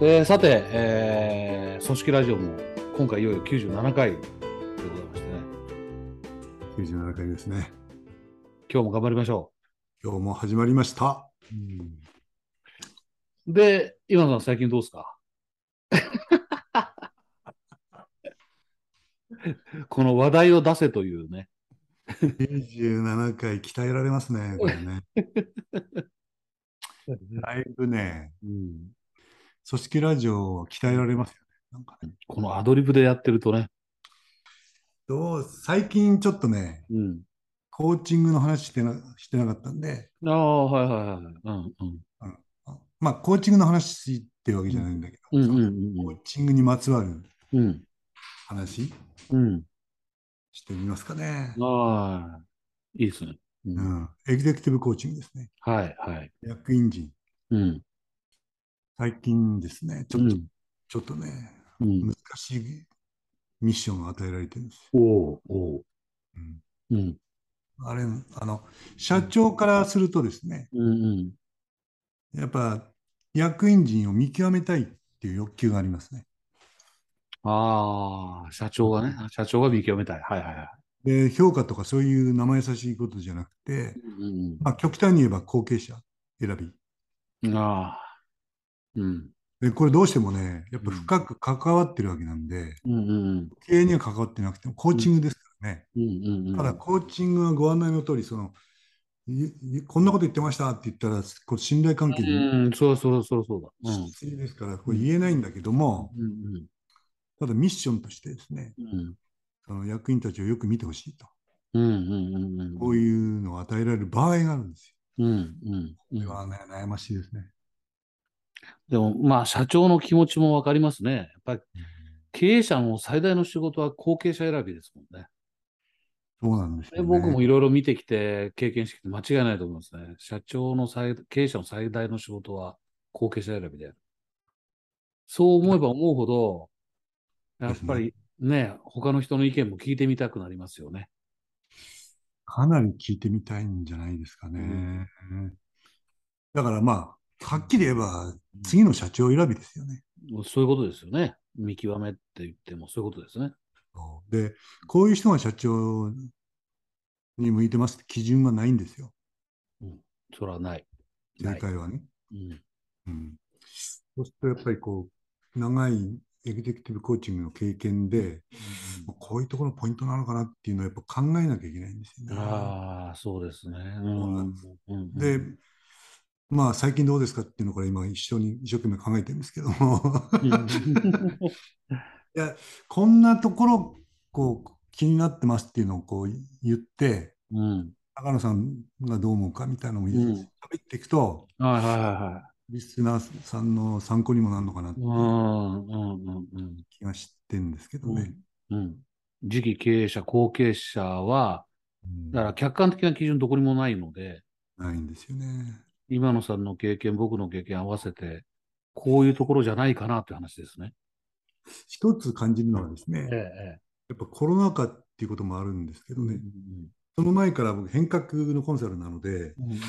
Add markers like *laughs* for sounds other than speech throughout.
えーさて、えー組織ラジオも今回いよいよ97回でございましてね、97回ですね。今日も頑張りましょ今日も始まりました。う。で、今さん最近どうですか？*laughs* この話題を出せというね。97回鍛えられますね、これね。*laughs* だいぶね、うん組織ラジオは鍛えられますよね。なんかねこのアドリブでやってるとね。どう最近ちょっとね、うん、コーチングの話してなしてなかったんで、ああ、はいはいはい。うんうんあまあ、コーチングの話ってわけじゃないんだけど、うんうんコーチングにまつわるうんうん話うんしてみますかね。ああ、いいですね。うんうん、エグゼクティブコーチングですね。はいはい。役員陣。うん最近ですね、ちょっと、うんちょっとね、うん難しいミッションが与えられてるんですよ。おうおううんうんあれ、あの、社長からするとですね、うんうんやっぱ役員陣を見極めたいっていう欲求がありますね。ああ、社長がね、社長が見極めたい。はいはいはい。で、評価とかそういう生優しいことじゃなくて、うんまあ、極端に言えば後継者選び。うん、ああ、うん、で、これどうしてもね、やっぱ深く関わってるわけなんで、うんうん経営には関わってなくてもコーチングですからね。うんうんうん。ただ、コーチングはご案内の通り、その、こんなこと言ってましたって言ったら、こう信頼関係でうん、そうそうそうそうだ。うん失礼ですから、これ言えないんだけども、うんただミッションとしてですね、うんその役員たちをよく見てほしいと。うんうんうんうん。こういうのを与えられる場合があるんですうんうんよ。うんこれはね、悩ましいですね。でも、まあ、社長の気持ちもわかりますね。やっぱり経営者の最大の仕事は後継者選びですもんね。そうなんですね。僕もいろいろ見てきて、経験してきて間違いないと思いますね。社長の最、経営者の最大の仕事は後継者選びである。そう思えば思うほど、やっぱりね、他の人の意見も聞いてみたくなりますよね。かなり聞いてみたいんじゃないですかね。だからまあ、はっきり言えば、次の社長選びですよね。そういうことですよね。見極めって言ってもそういうことですね。で、こういう人が社長に向いてますって基準はないんですよ。それはない。正解はね。うん。うん、そうするとやっぱりこう、長いエグゼクティブコーチングの経験で、こういうところのポイントなのかなっていうのをやっぱ考えなきゃいけないんですよね。ああ、そうですね。うんで、まあ最近どうですかっていうのをこれ今一緒に一生懸命考えてるんですけども、うん。*laughs* いや、こんなところこう気になってますっていうのをこう言って、うん。高野さんがどう思うかみたいなのをうん。喋っていくと、はいはいはいはい。リスナーさんの参考にもなるのかなっていううんうんうんうん。気がしてるんですけどね。うん。次期経営者、後継者は、うん。だから客観的な基準どこにもないので、ないん。ですよね。今野さんの経験、僕の経験合わせて、こういうところじゃないかなって話ですね。一つ感じるのはですね、えやっぱコロナ禍っていうこともあるんですけえ。どね、その前から僕変革のコンサルなので、うん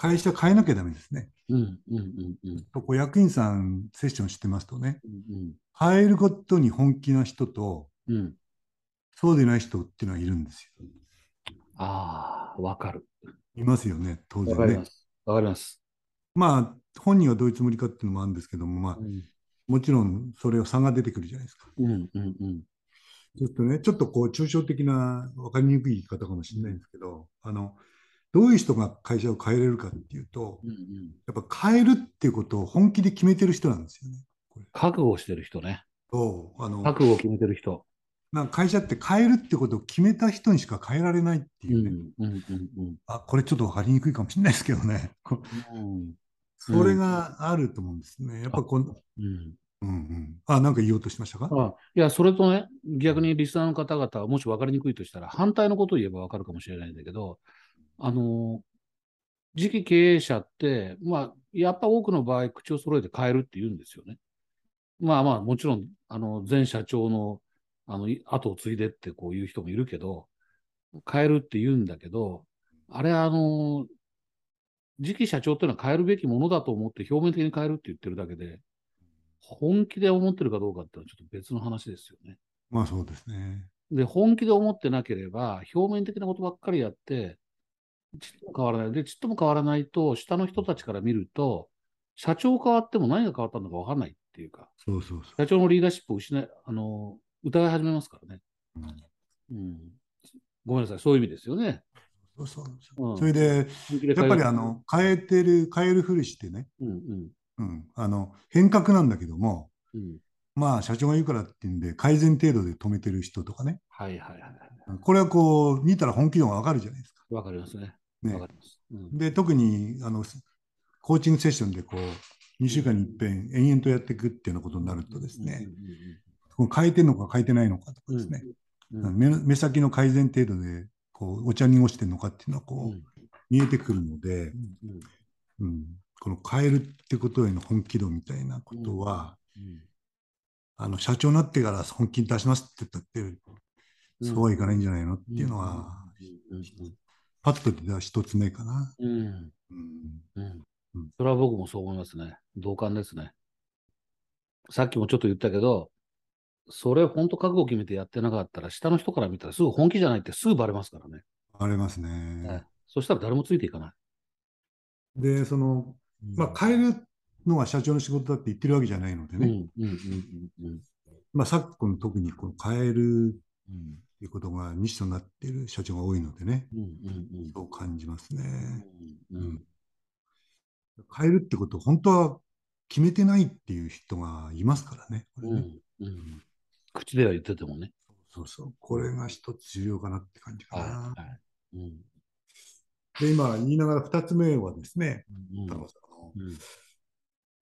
会社変えなきゃダメですね。うんうんうんうんこう役員さんセッションしてますとね、うん変えることに本気な人と、うんうん。そうでない人っていうのはいるんですよ。ああ、わかる。いますよね、当然ね。わかります。まあ、本人はどういうつもりかっていうのもあるんですけども、まあう、んもちろんそれは差が出てくるじゃないですか。うんうんうんちょっとね、ちょっとこう、抽象的な、分かりにくい言い方かもしれないんですけど、あの、どういう人が会社を変えれるかっていうと、うんうん。やっぱ変えるっていうことを本気で決めてる人なんですよね。覚悟してる人ね。そうあの覚悟を決めてる人。なんか会社って変えるってことを決めた人にしか変えられないってうんいうね、うんうんうんあこれちょっと分かりにくいかもしれないですけどね、こうん。それがあると思うんですね。やっぱこの、うん。うんうん、あなんか言おうとしましたか？あいや、それとね、逆にリスナーの方々はもし分かりにくいとしたら、反対のことを言えば分かるかもしれないんだけど、あの、次期経営者って、まあ、やっぱ多くの場合、口を揃えて変えるって言うんですよね。まあまあ、もちろん、あの、前社長の、あの、い後を継いでってこういう人もいるけど、変えるって言うんだけど、あれ、あの、次期社長っていうのは変えるべきものだと思って表面的に変えるって言ってるだけで、本気で思ってるかどうかっていうのはちょっと別の話ですよね。まあそうですね。で、本気で思ってなければ、表面的なことばっかりやって、ちっとも変わらない。で、ちっとも変わらないと、下の人たちから見ると、社長変わっても何が変わったのか分かんないっていうか、そうそうそ社長のリーダーシップを失い、あの、疑い始めますからね。う。うん。ごめんなさい、そういう意味ですよね。そうそうなんですようんそれで、やっぱりあの変えてる、変えるふりしてね、うんうんうん、あの変革なんだけども、うん。まあ社長が言うからっていうんで、改善程度で止めてる人とかね、はいはいはい。これはこう見たら本気度がわかるじゃないですか。わかりますね。ねわかります。うんで、特にあのコーチングセッションでこう2週間に一遍延々とやっていくっていうようなことになるとですね、こう変えてるのか変えてないのかとかですね、うんうんうん。目目先の改善程度でこうお茶濁してるのかっていうのはこう、うん見えてくるので、うんうん、この変えるってことへの本気度みたいなことは、うん。あの社長になってから本気に出しますって言ったって、そうはいかないんじゃないのっていうのは、うんパッと出た一つ目かな。うん。うん。それは僕もそう思いますね。同感ですね。さっきもちょっと言ったけど、それ本当覚悟決めてやってなかったら、下の人から見たらすぐ本気じゃないってすぐバレますからね。ありますはいね。そしたら誰もついていかない。で、その、まあ、変えるのが社長の仕事だって言ってるわけじゃないのでね、んうんうんうんまあ、昨今特にこの変えるうんということがミッションになっている社長が多いのでね、うんうんうんそう感じますね。うんうん変えるってことを本当は決めてないっていう人がいますからね。これねうんうん口では言っててもね。そうそう。これが一つ重要かなって感じかな。はいはいうんで、今言いながら二つ目はですね、うん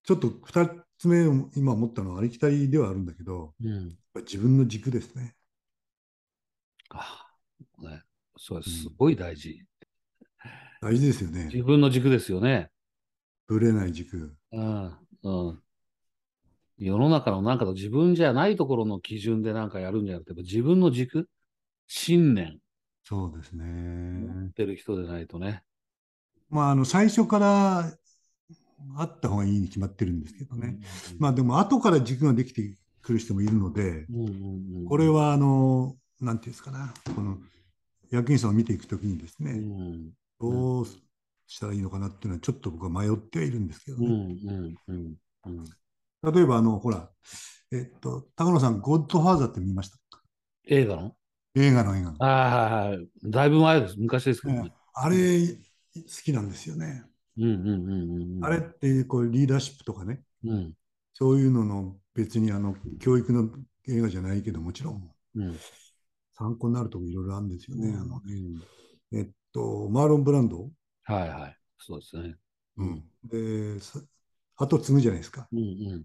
ちょっと二つ目を今思ったのはありきたりではあるんだけど、うん自分の軸ですね。ああねそう。すごい大事。大事ですよね。自分の軸ですよね。ぶれない軸。うんうん世の中のなんかと自分じゃないところの基準でなんかやるんじゃなくて、自分の軸、信念そうですね。持ってる人でないとね。まあ、あの、最初からあった方がいいに決まってるんですけどね。まあ、でも後から軸ができてくる人もいるので、うんうんうんこれ、は、あの、なんていうんですかな、この役員さんを見ていくときにですうね、んどうしたらいいのかなっていうのは、ちょっと僕は迷ってはいるんですけどうんね。うんうんうん例えば、あの、ほら、えっと、高野さん、ゴッドファーザーって見ました？映画の？映画の映画の。ああ、はいはい。だいぶ前です。昔ですけどね。あれ、好きなんですよね。うんうんうんうんうん。あれって、こう、リーダーシップとかね、うんそういうのの別にあの教育の映画じゃないけど、もちろんうん。参考になるところいろいろあるんですよね。あのねうんえっと、マーロン・ブランド、はいはい。そうですね。うん、で、さ後継ぐじゃないですか。うんうん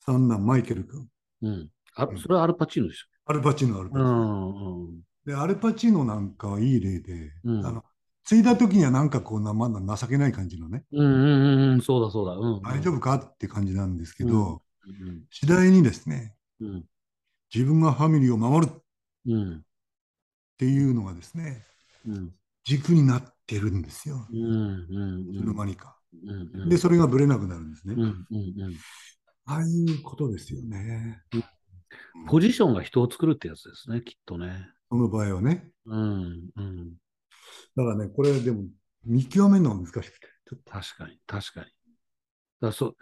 三男、マイケル君。うん。あ、それはアルパチーノですアルパチーノ、アルパチよ。うーノ。んうん。で、アルパチーノなんかはいい例で、うんあの継いだ時にはなんかこうな、まだ情けない感じのね、うんうんうんうん。そうだそうだ。うんうん。大丈夫かって感じなんですけど、うん次第にですね、うん自分がファミリーを守るっうんていうのがですね、うん軸になってるんですよ。うんうんいつの間にか。うんうん。で、それがぶれなくなるんですね。うんうんうん。ああいうことですよね。ポジションが人を作るってやつですね、きっとね。その場合はね。うんうん。だからね、これでも見極めるのが難しくて。確かに、確かに。だそ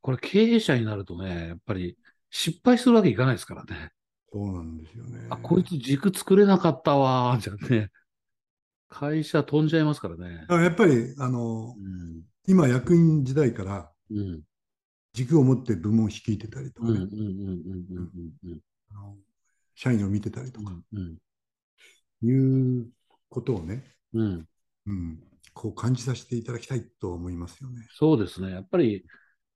これ経営者になるとね、やっぱり失敗するわけいかないですからね。そうなんですよね。あ、こいつ軸作れなかったわー、じゃね。会社飛んじゃいますからねやっぱり、あのう、ん。今役員時代からうん。軸を持って部門を率いてたりとうん。うん。かね、社員を見てたりとか、うん。いうことをね、うん。うん、こう感じさせていただきたいと思いますよね。そうですね。やっぱり、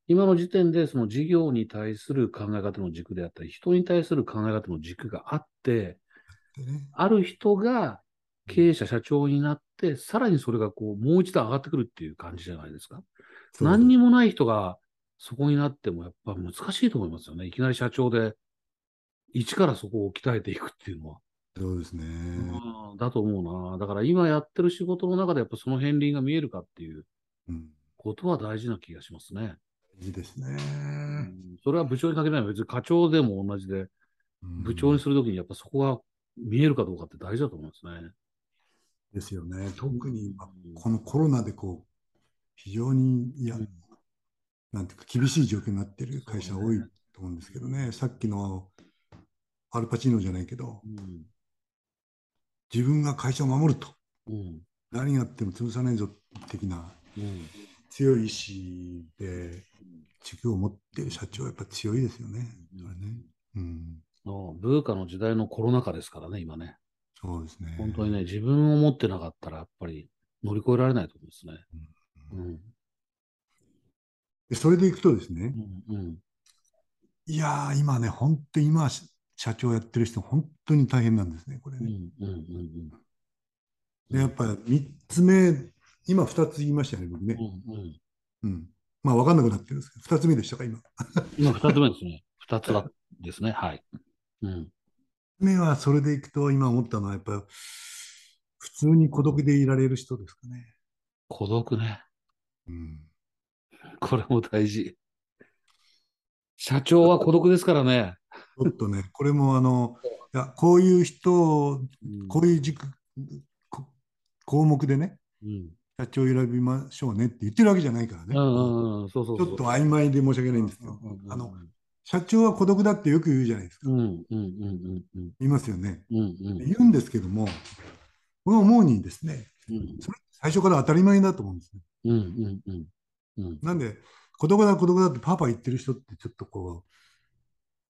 今の時点で、その事業に対する考え方の軸であったり、人に対する考え方の軸があって、ある人が経営者、社長になって、さらにそれがこう、もう一段上がってくるっていう感じじゃないですか。何にもない人がそこになってもやっぱ難しいと思いますよね。いきなり社長で、一からそこを鍛えていくっていうのは。そうですね。うんだと思うな。だから今やってる仕事の中でやっぱその片鱗が見えるかっていううん、ことは大事な気がしますね。大事ですね。うんそれは部長に限らない。別に課長でも同じで、うん部長にするときにやっぱそこが見えるかどうかって大事だと思うんですね。ですよね。特に今うんこのコロナでこう、非常に、いや、うんなんていうか、厳しい状況になってる会社多いと思うんですけどね。さっきのアルパチーノじゃないけど、うん。自分が会社を守ると、うん。何があっても潰さないぞ的なうん。強い意志で、軸を持っている社長はやっぱ強いですよね。ねうん、のブーカの時代のコロナ禍ですからね、今ね。そうですね。本当にね、自分を持ってなかったら、やっぱり乗り越えられないと思うんですね。うん。でそれでいくとですね、うん。うん。いやー、今ね、本当に今、社長やってる人、本当に大変なんですね、これうん。ね。うん。うん。で、やっぱり3つ目、今2つ言いましたよね、僕ね。うん。うん。うん。まあ、分かんなくなってるんですけど、2つ目でしたか、今。*laughs* 今、二つ目ですね。二つだですね。はい。うん。目はそれでいくと、今思ったのは、やっぱ、普通に孤独でいられる人ですかね。孤独ね。うん。*laughs* これも大事。社長は孤独ですからね。ちょっとね、これもあの、いや、こういう人、うんこういう軸、こ項目でね、うん。社長を選びましょうねって言ってるわけじゃないからね。ちょっと曖昧で申し訳ないんですけどあの、社長は孤独だってよく言うじゃないですか。言いますよね。うんうん言うんですけども、僕は思うにですね、うん最初から当たり前だと思うんですね。うんうんうんうん。なんで、孤独だ、孤独だってパパ言ってる人ってちょっとこう、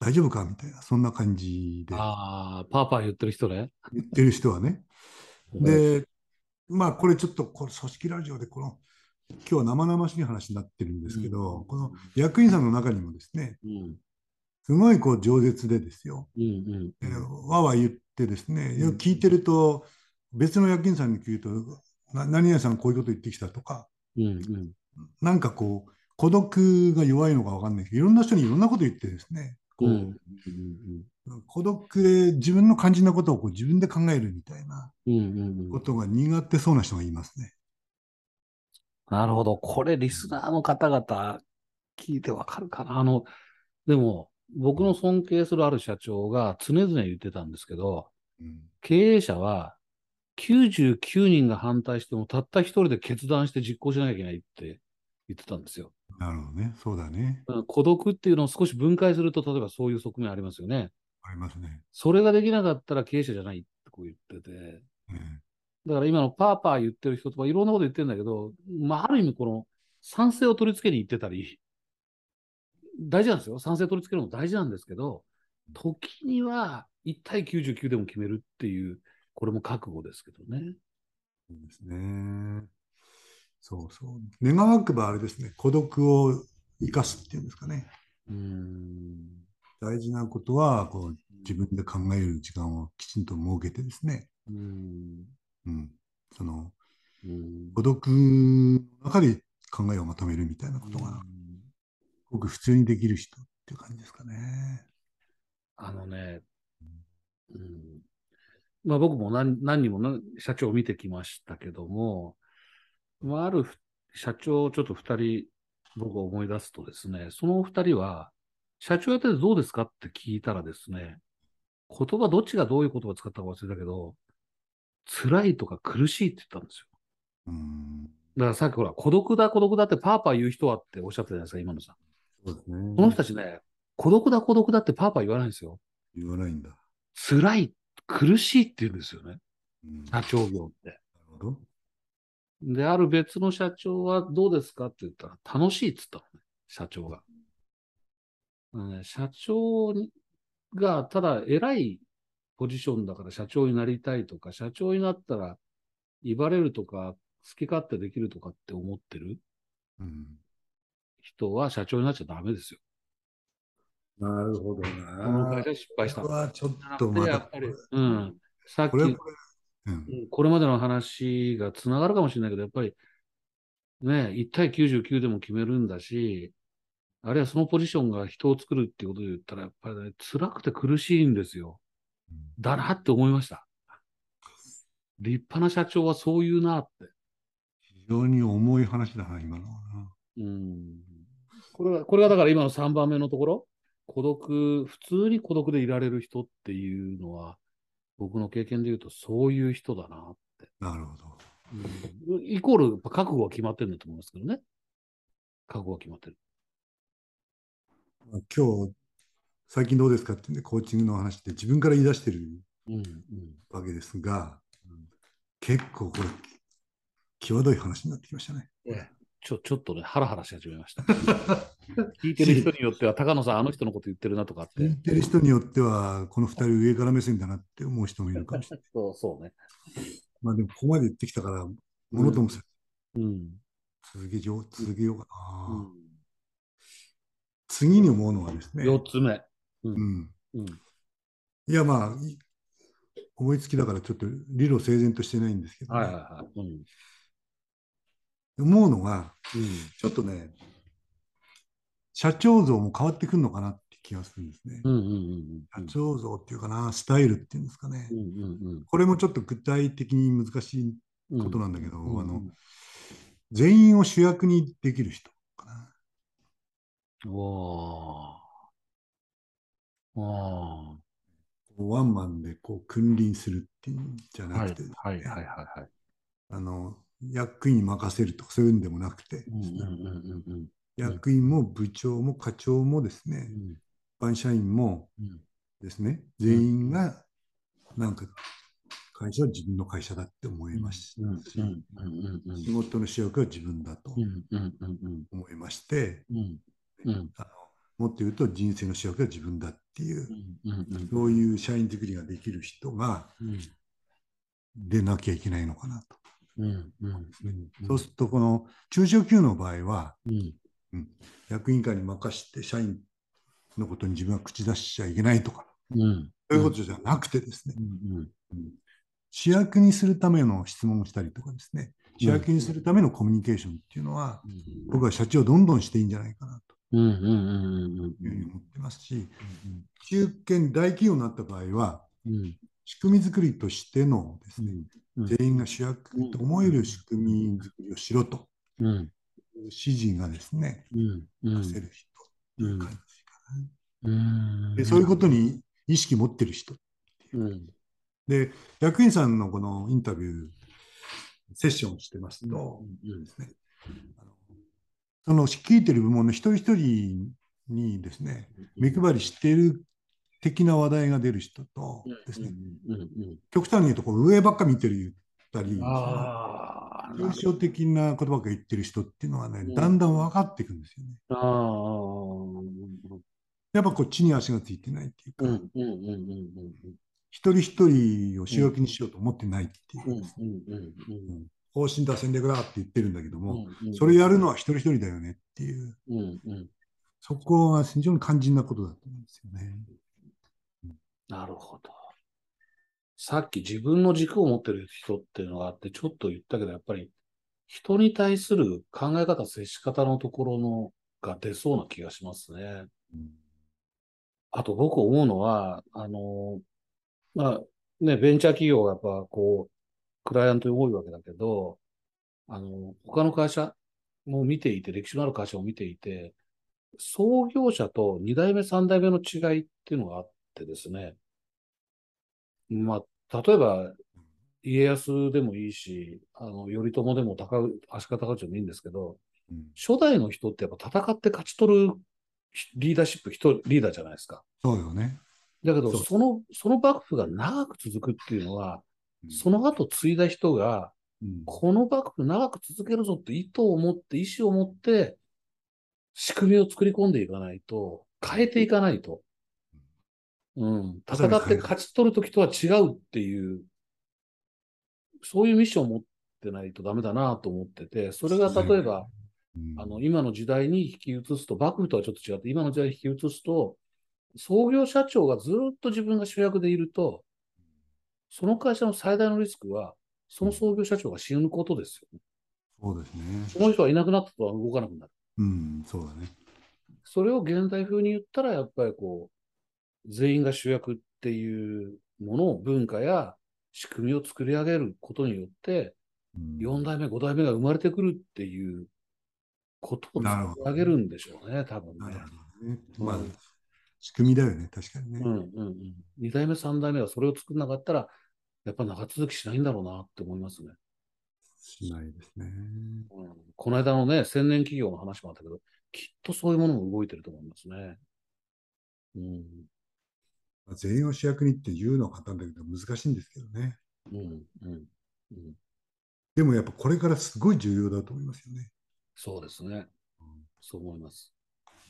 大丈夫かみたいな、そんな感じで。ああ、パーパー言ってる人ね。言ってる人はね。で、まあ、これちょっと、これ組織ラジオで、この、今日は生々しい話になってるんですけど、うん。この役員さんの中にもですね、うん。すごいこう饒舌でですよ、うんうんえーわわ言ってですね、うん。よく聞いてると、別の役員さんに聞くと、な何々さんこういうこと言ってきたとか、うんうんなんかこう、孤独が弱いのか分かんないけど、いろんな人にいろんなこと言ってですね、こう、うんうん孤独で自分の肝心なことをこう自分で考えるみたいなことが苦手そうな人がいますね。なるほど。これ、リスナーの方々、聞いてわかるかな。あの、でも、僕の尊敬するある社長が常々言ってたんですけど、うん経営者は99人が反対してもたった一人で決断して実行しなきゃいけないって言ってたんですよ。なるほどね。そうだね。孤独っていうのを少し分解すると、例えばそういう側面ありますよね。ありますね。それができなかったら経営者じゃないってこう言ってて。えだから今のパーパー言ってる人とかいろんなこと言ってるんだけど、まあ、ある意味この賛成を取り付けに行ってたり、大事なんですよ。賛成取り付けるのも大事なんですけど、時には1対99でも決めるっていう、これも覚悟ですけどね。そうですね。そうそう。願わくばあれですね。孤独を生かすっていうんですかね。うーん。大事なことはこう自分で考える時間をきちんと設けてですね。うーん。うん。その孤独の中で考えをまとめるみたいなことが、ごく普通にできる人っていう感じですかね。あのね、うん、まあ僕も何何人もな社長を見てきましたけども、まあ、あるふ社長をちょっと二人僕が思い出すとですね、その二人は、社長やっててどうですかって聞いたらですね、言葉どっちがどういう言葉を使ったか忘れたけど、辛いとか苦しいって言ったんですよ。うん。だからさっきほら、孤独だ孤独だってパーパー言う人はっておっしゃったじゃないですか、今のさん。そうですね。この人たちね、孤独だ孤独だってパーパー言わないんですよ。言わないんだ。辛い、苦しいって言うんですよね。うん、社長業って。なるほど。で、ある別の社長はどうですかって言ったら、楽しいって言ったのね、社長が。ね社長が、ただ偉いポジションだから社長になりたいとか、社長になったら威張れるとか、好き勝手できるとかって思ってるうん。人は社長になっちゃダメですよ。なるほどこの会な。社失敗したこれ。はちょっとでまたやっぱり、うん。さっき、これはこれ、うんう、んこれまでの話がつながるかもしれないけど、やっぱり、ね、1対99でも決めるんだし、あるいはそのポジションが人を作るっていうことで言ったら、やっぱりね、辛くて苦しいんですよ。だなって思いました。立派な社長はそういうなって。非常に重い話だな、今の。うん。これが、これがだから今の3番目のところ、孤独、普通に孤独でいられる人っていうのは、僕の経験で言うとそういう人だなって。なるほど。うん、イコール、覚悟は決まってるんだと思いますけどね。覚悟は決まってる。まあ今日、最近どうですかってね、コーチングの話って自分から言い出してるうんうんわけですが、うん結構これ、際どい話になってきましたね。ええちょちょっとね、ハラハラし始めました。*laughs* 聞いてる人によっては、高野さん、あの人のこと言ってるなとかって。聞いてる人によっては、この二人上から目線だなって思う人もいるかもしれない。そうそうね。まあでも、ここまで言ってきたから、ものともせずうん。続けよう、続けようかな。うん、次に思うのはですね、4つ目。う。うんん、うん。いやまあ、い思いつきだからちょっと理路整然としてないんですけどね、はいはいはい。うん。思うのが、うん。ちょっとね、社長像も変わってくるのかなって気がするんですね。うんうんうん社長像っていうかな、スタイルっていうんですかね。うん。うんうんこれもちょっと具体的に難しいうん。ことなんだけど、うんあの全員を主役にできる人かな。おー。おワンマンでこう君臨するっていうんじゃー。なはいくて、はいはいはいはい。あの役員に任せるとかそういうんでもなくて、うんうんうんうんうん。役員も部長も課長もですね、一般社員もうん。ですね、全員がなんか会社は自分の会社だって思いますし、仕事の主役は自分だと思いまして、もっと言うと人生の主役は自分だっていう、そういう社員作りができる人がうん。出なきゃいけないのかなと。そうすると、この中小企業の場合は、うん。役員会に任して社員のことに自分は口出しちゃいけないとか、うん。そういうことじゃなくてですね、うん。主役にするための質問をしたりとかですね、主役にするためのコミュニケーションっていうのは、僕は社長どんどんしていいんじゃないかなうん。うん。うん。うん。というふうに思ってますし、中堅大企業になった場合は、うん。仕組み作りとしてのですね、うん。全員が主役と思える仕組み作りをしろと。うん指示がですね、うん。うん。出せる人っていう感じかな。うん。でそういうことに意識持ってる人。う。ん。で、役員さんのこのインタビュー、セッションをしてますと、うん。ですね、あのその率いてる部門の一人一人にですね、目配りしている的な話題が出る人とですね、うん。うん。うん。極端に言うとこう上ばっか見てる言ったり、抽象的なことばっか言ってる人っていうのはねうん、だんだん分かっていくんですよね。あーやっぱこっちに足がついてないっていうか、うんうんうんうんうん。一人一人を主役にしようと思ってないっていう方針だ戦略だって言ってるんだけども、うんそれやるのは一人一人だよねっていう、うんうん。そこが非常に肝心なことだと思うんですよね。なるほど。さっき自分の軸を持ってる人っていうのがあって、ちょっと言ったけど、やっぱり人に対する考え方、接し方のところのが出そうな気がしますね。あと僕思うのは、あの、まあね、ベンチャー企業がやっぱこう、クライアント多いわけだけど、あの、他の会社も見ていて、歴史のある会社を見ていて、創業者と2代目、3代目の違いっていうのがあってですね、まあ、例えば、家康でもいいし、あの、頼朝でも高う、足利尊でもいいんですけど、うん初代の人ってやっぱ戦って勝ち取るリーダーシップ、人、リーダーじゃないですか。そうよね。だけど、その、その幕府が長く続くっていうのは、うんその後継いだ人が、うんこの幕府長く続けるぞって意図を持って、意思を持って、仕組みを作り込んでいかないと、変えていかないと。うん。戦って勝ち取るときとは違うっていう、そういうミッションを持ってないとダメだなと思ってて、それが例えば、うんあの、今の時代に引き移すと、幕府とはちょっと違って、今の時代に引き移すと、創業社長がずっと自分が主役でいると、その会社の最大のリスクは、その創業社長が死ぬことですよね。そうですね。その人がいなくなったとは動かなくなる。うん、そうだね。それを現代風に言ったら、やっぱりこう、全員が主役っていうものを、文化や仕組みを作り上げることによって、うん4代目、5代目が生まれてくるっていうことを作り上げるんでしょうね、多分ね。ね。まあうん、仕組みだよね、確かにね。うんうんうん。2代目、3代目はそれを作らなかったら、やっぱ長続きしないんだろうなって思いますね。しないですね。うん、この間のね、千年企業の話もあったけど、きっとそういうものも動いてると思いますね。うん。まあ全員を主役にって言うのは簡単だけど難しいんですけどね。うん。うん。うん。でもやっぱこれからすごい重要だと思いますよね。そうですね。そう思います。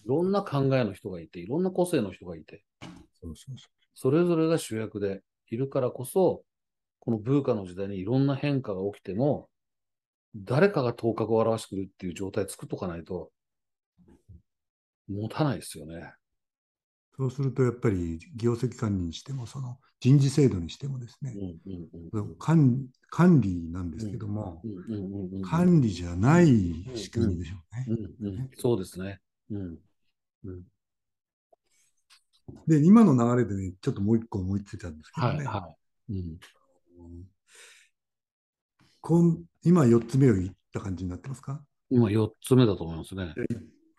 いろんな考えの人がいて、いろんな個性の人がいて、そうそうそそれぞれが主役でいるからこそ、この文化の時代にいろんな変化が起きても、誰かが頭角を現してくるっていう状態作っとかないと、持たないですよね。う。そうするとやっぱり業績管理にしても、その人事制度にしてもですねう、んうんうんうん。管管理なんですけども、うんうんうんうん管理じゃない仕組みでしょうね。そうですね。うん。うん、で、今の流れでね、ちょっともう一個思いついたんですけどね。はいはい。うん今4つ目を言った感じになってますか？今4つ目だと思いますね。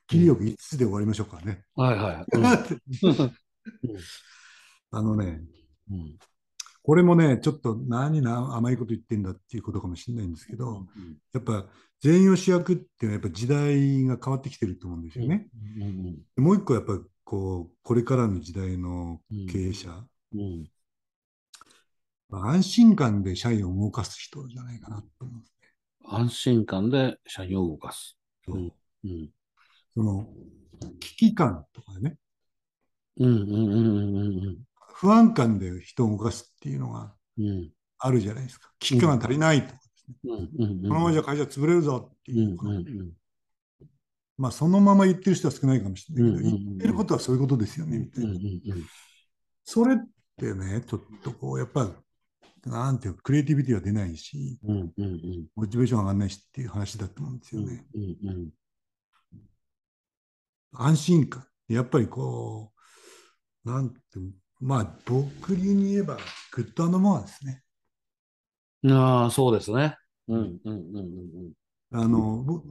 切りよく5つで終わりましょうかね。はいはい。うん *laughs* あのね、うんこれもね、ちょっと何な甘いこと言ってんだっていうことかもしれないんですけど、やっぱ全員を主役っていうのはやっぱ時代が変わってきてると思うんですよね。うんうんもう一個やっぱこう、これからの時代の経営者、うん安心感で社員を動かす人じゃないかなと思うんです安心感で社員を動かす。ね。うんうんその危機感とかね、うんうんうんうん不安感で人を動かすっていうのがうん。うんあるじゃないですか。危機感が足りないとかですね。うんうんうん。このままじゃ会社潰れるぞっていう、うんうんうん。まあそのまま言ってる人は少ないかもしれないけど、うんうんうん。言ってることはそういうことですよね、みたいな。それってね、ちょっとこう、やっぱ、なんていうか、クリエイティビティは出ないし、うんうんうん。モチベーション上がらないしっていう話だと思うんですうんよね。うんうん安心感。やっぱりこう、なんて、まあ、僕に言えば、 good and more ですね。ああ、そうですね。うんうんうんうんあの、ぼ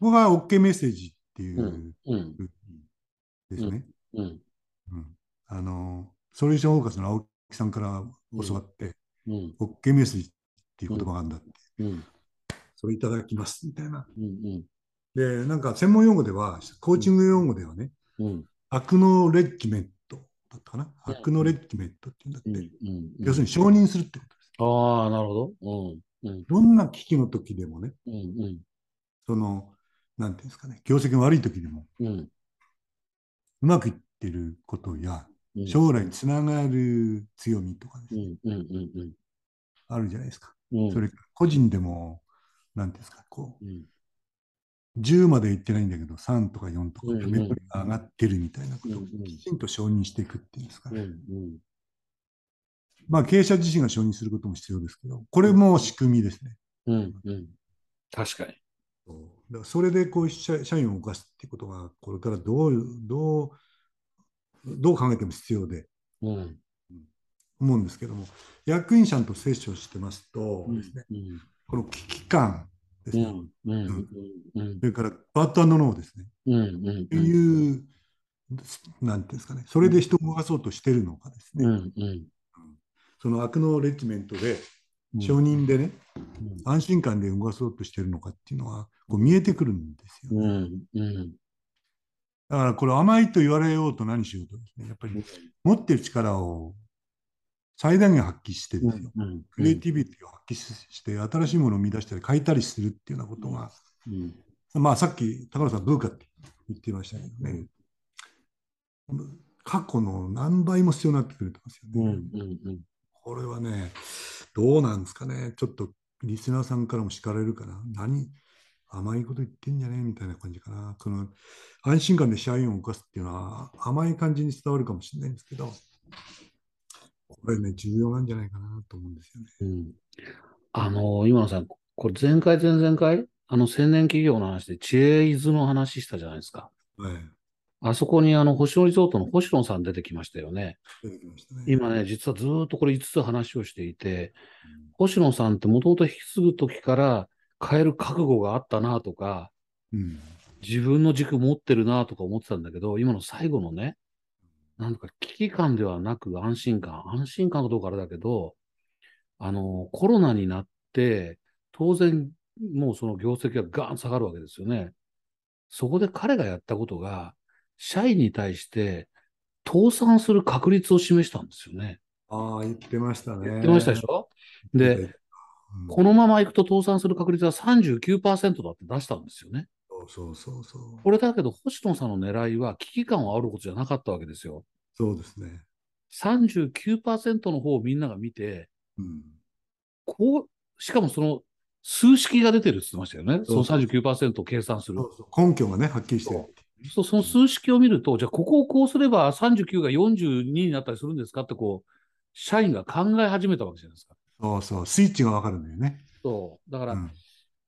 僕は OK メッセージっていううんうんですね。うんうんあの、 solution focus の青木さんから教わって、うん OK メッセージっていう言葉があるんだって、うんそれいただきますみたいな。うんで、なんか専門用語では、コーチング用語ではね、うん。アクノレッジメントだったかな？うん。アクノレッジメントって言うんだって。うん。うん。要するに承認するってことです。ああ、なるほど。うん。うん。どんな危機の時でもね、うんうん。その、なんていうんですかね、業績が悪い時でも、うん。うまくいってることや、うん。将来につながる強みとかですね、うんうんうんあるじゃないですか。うん。それ個人でも、なんていうんですか、こう、うん10までいってないんだけど、3とか4とか、うんうん。メモリが上がってるみたいなことをうんうん。きちんと承認していくっていうんですか。うんね。うん。まあ、経営者自身が承認することも必要ですけど、これも仕組みですね。うんうん。確かに。だからそれでこう社社員を動かすっていうことが、これからどう、どう、どう考えても必要でうん。思うんですけども、役員さんと接触してますとうんですね、うん。この危機感ですね、うんうんうん。それからバッドノーですね、うんうんっていう、なんていうんですかね、それで人を動かそうとしてるのかですね、うんうん。そのアクノレッジメントで、うん。承認でね、うん。安心感で動かそうとしてるのかっていうのは、こう見えてくるんですよ、ね。うんうん。だからこれ甘いと言われようと何しようとですね、やっぱり持ってる力を最大限発揮してですよ、うんクリエイティビティを発揮して、新しいものを生み出したり変えたりするっていうようなことが、うん。まあさっき高野さん、ブーカって言っていましたけどね、過去の何倍も必要になってくると思うんすよね。うんうんこれはね、どうなんですかね、ちょっとリスナーさんからも叱られるかな、何、甘いこと言ってんじゃねえみたいな感じかな、この安心感で社員を動かすっていうのは甘い感じに伝わるかもしれないんですけど、これね、重要なんじゃないかなと思うんですよね。うんあの、今野さん、これ前回、前々回、あの、千年企業の話で、知恵伊豆の話したじゃないですか。はい。あそこに、あの、星野リゾートの星野さん出てきましたよね。出てきましたね。今ね、実はずーっとこれ5つ話をしていて、星野さんってもともと引き継ぐ時から変える覚悟があったなとか、うん。自分の軸持ってるなとか思ってたんだけど、今の最後のね、なんか危機感ではなく安心感、安心感かどうかあれだけど、あの、コロナになって、当然、もうその業績がガーン下がるわけですよね。そこで彼がやったことが、社員に対して倒産する確率を示したんですよね。ああ、言ってましたね。言ってましたでしょ？で、うんこのままいくと倒産する確率は39%だって出したんですよね。そうそうそうそう。これだけど、星野さんの狙いは危機感を煽ることじゃなかったわけですよ。そうですね。39%の方をみんなが見て、うん。こう、しかもその数式が出てるって言ってましたよね。そのそう39%を計算するそ。うそう根拠がね、はっきりしてる。そうその数式を見ると、じゃあここをこうすれば39が42になったりするんですかってこう、社員が考え始めたわけじゃないですか。そうそう、スイッチがわかるんだよね。そう。だから、うん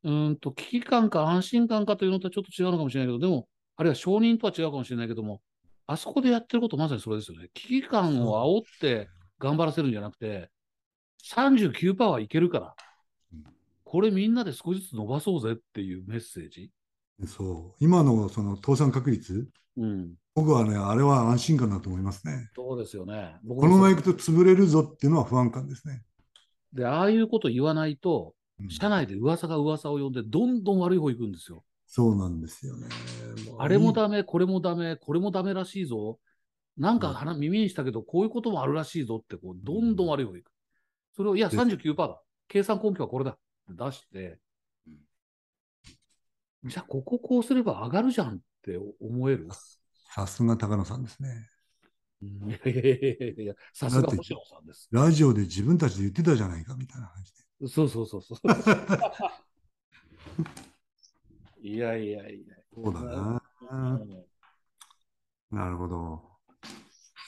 うーんと、危機感か安心感かというのとはちょっと違うのかもしれないけど、でも、あるいは承認とは違うかもしれないけども、あそこでやってることまさにそれですよね。危機感を煽って頑張らせるんじゃなくて、39%はいけるからうん、これみんなで少しずつ伸ばそうぜっていうメッセージ。そう。今のその倒産確率、うん。僕はね、あれは安心感だと思いますね。そうですよね。僕このままもいくと潰れるぞっていうのは不安感ですね。で、ああいうこと言わないと、うん社内で噂が噂を呼んで、どんどん悪い方行くんですよ。そうなんですよね。うあれもダメ、これもダメ、これもダメらしいぞ。なんか鼻耳にしたけど、こういうこともあるらしいぞって、こう、どんどん悪い方に行く。それを、いや、です39%だ。計算根拠はこれだ。って出して、じゃあ、こここうすれば上がるじゃんって思える？さすが高野さんですね。うんいやいやいやいやいや、さすが星野さんです。ラジオで自分たちで言ってたじゃないかみたいな感じで。そうそうそうそう。いやいやいや。そうだな。うんなるほど。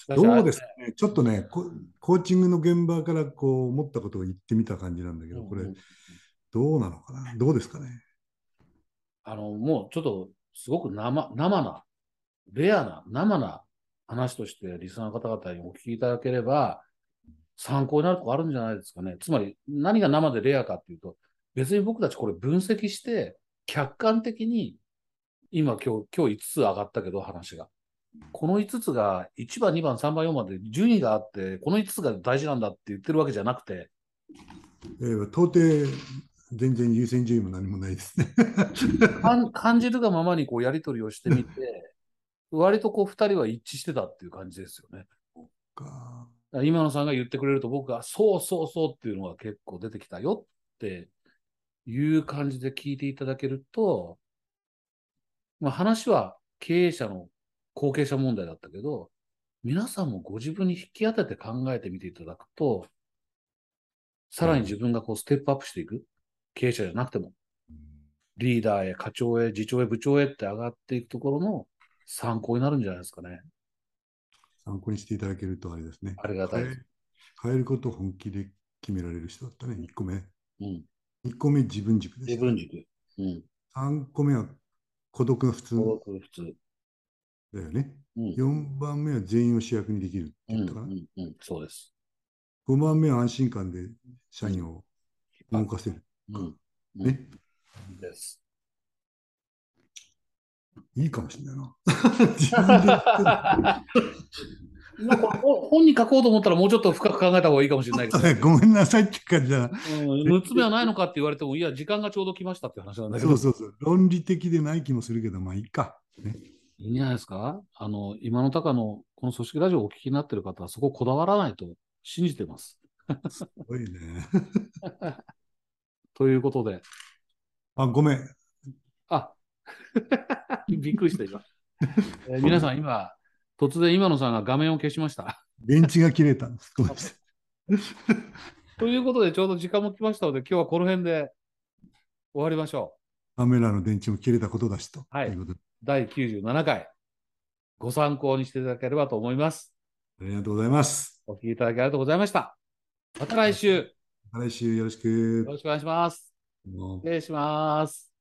どうですかね。ちょっとね、ココーチングの現場からこう思ったことを言ってみた感じなんだけど、これどうなのかな？どうですかね？あの、もうちょっと、すごく生、生な、レアな、生な話として、リスナーの方々にお聞きいただければ、参考になるとこあるんじゃないですかね。つまり、何が生でレアかっていうと、別に僕たちこれ分析して、客観的に、今今日、今日5つ上がったけど、話が。この5つが1番、2番、3番、4番で順位があって、この5つが大事なんだって言ってるわけじゃなくて、えー到底全然優先順位も何もないですね。*laughs* 感感じるがままにこうやり取りをしてみて、割とこう2人は一致してたっていう感じですよね。今野さんが言ってくれると僕がそうそうそうっていうのが結構出てきたよっていう感じで聞いていただけると、まあ話は経営者の後継者問題だったけど、皆さんもご自分に引き当てて考えてみていただくと、さらに自分がこうステップアップしていく、経営者じゃなくても、リーダーへ課長へ次長へ部長へって上がっていくところの参考になるんじゃないですかね。参考にしていただけるとあれですね。ありがたい変え変えることを本気で決められる人だったね。1個目。うん。2個目自分軸です自。分軸。うん。3個目は孤独が普通登録普通。だよね。うん。4番目は全員を主役にできるってうん、う言ったかな。ん、うん。そうです。5番目は安心感で社員を動かせる。うん。うんね。です。いいかもしれないな。*laughs* 本本に書こうと思ったらもうちょっと深く考えた方がいいかもしれないけど、ごめんなさいって感じだな。うん、6つ目はないのかって言われても、いや、時間がちょうど来ましたって話なんだけど、そうそうそう。論理的でない気もするけど、まあいいか。ね、いいんじゃないですか？あの、今の高のこの組織ラジオをお聞きになってる方はそここだわらないと信じてます。すごいね。*laughs* ということで、あ、ごめん。あ *laughs* びっくりした今、*laughs* えー皆さん今、突然今野さんが画面を消しました。電池が切れたんです。ということで、ちょうど時間も来ましたので、今日はこの辺で終わりましょカメラの電池も切れたことだしと。はいいうことでう。第97回、ご参考にしていただければと思います。ありがとうございます。お聞きいただきありがとうございました。また来週、よ来週よろしく。ろしくお願いします。失礼します。